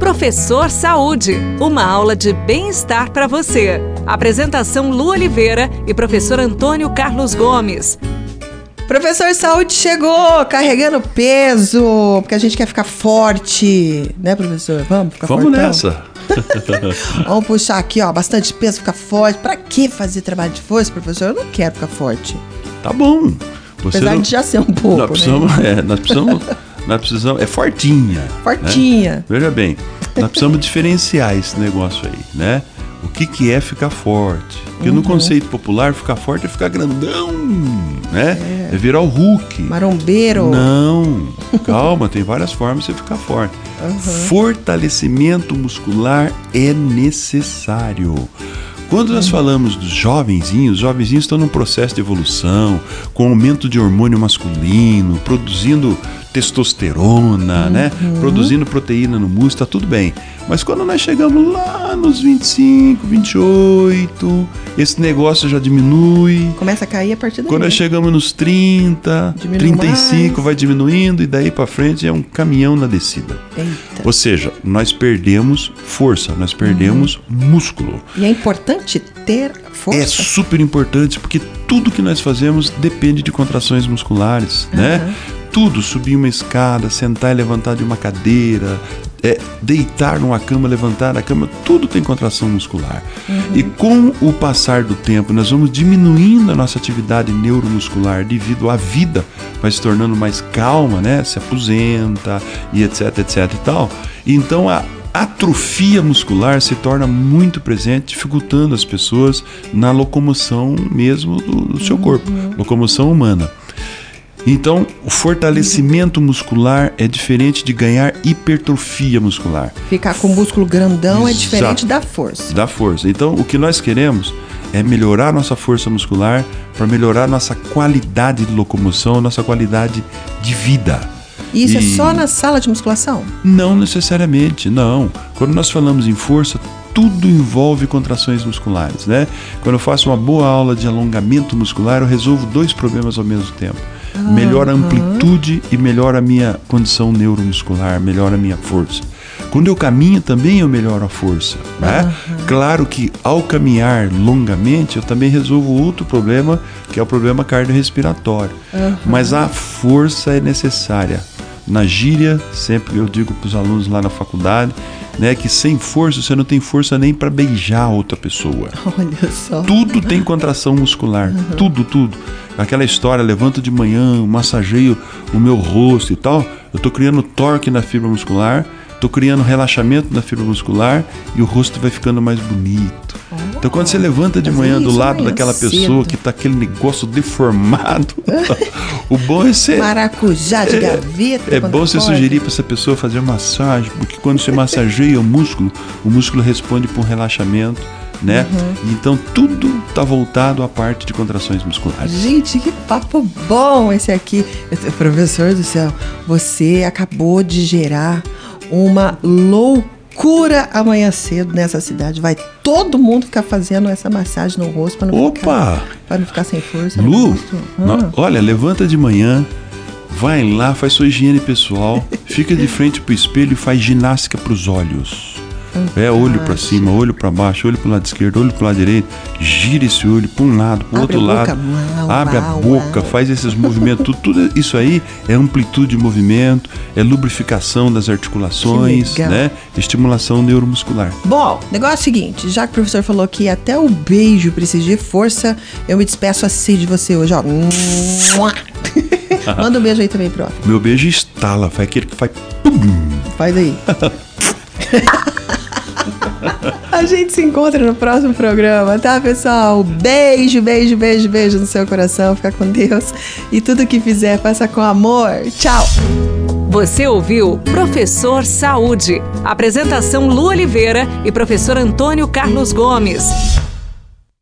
Professor Saúde, uma aula de bem-estar para você. Apresentação Lu Oliveira e professor Antônio Carlos Gomes. Professor Saúde chegou carregando peso, porque a gente quer ficar forte, né, professor? Vamos ficar Vamos fortão? nessa. Vamos puxar aqui, ó, bastante peso, ficar forte. Pra que fazer trabalho de força, professor? Eu não quero ficar forte. Tá bom. Você Apesar não- de já ser um pouco, nós precisamos, né? é, nós precisamos, nós precisamos, é fortinha. Fortinha. né? Veja bem, nós precisamos diferenciar esse negócio aí, né? O que, que é ficar forte? Porque Uhum. no conceito popular, ficar forte é ficar grandão, né? É, virar o Hulk. Marombeiro. Não, calma, tem várias formas de você ficar forte. Fortalecimento muscular é necessário. Quando nós falamos dos jovenzinhos, os jovenzinhos estão num processo de evolução, com aumento de hormônio masculino, produzindo testosterona, né? Produzindo proteína no músculo, tá tudo bem. Mas quando nós chegamos lá nos 25, 28, esse negócio já diminui. Começa a cair a partir daí. Quando nós chegamos nos 30, Diminui 35, mais. vai diminuindo e daí pra frente é um caminhão na descida. Eita. Ou seja, nós perdemos força, nós perdemos músculo. E é importante ter força. É super importante porque tudo que nós fazemos depende de contrações musculares, né? Tudo, subir uma escada, sentar e levantar de uma cadeira, é, deitar numa cama, levantar da cama, tudo tem contração muscular. E com o passar do tempo, nós vamos diminuindo a nossa atividade neuromuscular devido à vida, vai se tornando mais calma, né? Se aposenta e etc, etc e tal. Então a atrofia muscular se torna muito presente, dificultando as pessoas na locomoção mesmo do, do seu corpo, locomoção humana. Então, o fortalecimento muscular é diferente de ganhar hipertrofia muscular, Ficar com o músculo grandão é Exato. diferente da força. da força. Então, o que nós queremos é melhorar nossa força muscular para melhorar nossa qualidade de locomoção, nossa qualidade de vida. E isso é E- só na sala de musculação? Não necessariamente, não. Quando nós falamos em força, tudo envolve contrações musculares, né? Quando eu faço uma boa aula de alongamento muscular, eu resolvo dois problemas ao mesmo tempo. Melhora a amplitude e melhora a minha condição neuromuscular, melhora a minha força. Quando eu caminho também eu melhoro a força, né? Claro que ao caminhar longamente eu também resolvo outro problema, que é o problema cardiorrespiratório. Mas a força é necessária. Na gíria, sempre eu digo para os alunos lá na faculdade, né, que sem força você não tem força nem para beijar outra pessoa. Olha só. Tudo tem contração muscular, tudo, tudo. Aquela história, levanto de manhã, massageio o meu rosto e tal, eu tô criando torque na fibra muscular, tô criando relaxamento na fibra muscular e o rosto vai ficando mais bonito. Então quando você levanta de manhã do lado daquela pessoa que tá aquele negócio deformado, o bom é ser Maracujá de gaveta. é quando bom você sugerir para essa pessoa fazer massagem, porque quando você massageia o músculo, o músculo responde por um relaxamento, né? Uhum. Então tudo está voltado à parte de contrações musculares. Gente, que papo bom esse aqui. Professor do céu, você acabou de gerar uma loucura amanhã cedo nessa cidade. Vai todo mundo ficar fazendo essa massagem no rosto para não, ficar, pra não ficar sem força. no Lu, Ah. olha, levanta de manhã, vai lá, faz sua higiene pessoal, fica de frente pro espelho e faz ginástica pros olhos. É olho para cima, olho para baixo, olho pro lado esquerdo, olho pro lado direito, gira esse olho para um lado, pro Abre outro a lado, uau, abre a uau, boca, faz esses movimentos, tudo, tudo isso aí é amplitude de movimento, é lubrificação das articulações, né? Estimulação neuromuscular. Bom, negócio é o seguinte, já que o professor falou que até o beijo precisa de força, eu me despeço assim de você hoje, ó. Manda um beijo aí também, pro. Meu beijo estala, faz aquele que faz Faz aí. A gente se encontra no próximo programa, tá, pessoal? Beijo, beijo, beijo, beijo no seu coração. Fica com Deus. E tudo que fizer, faça com amor. Tchau. Você ouviu Professor Saúde. Apresentação Lu Oliveira e professor Antônio Carlos Gomes.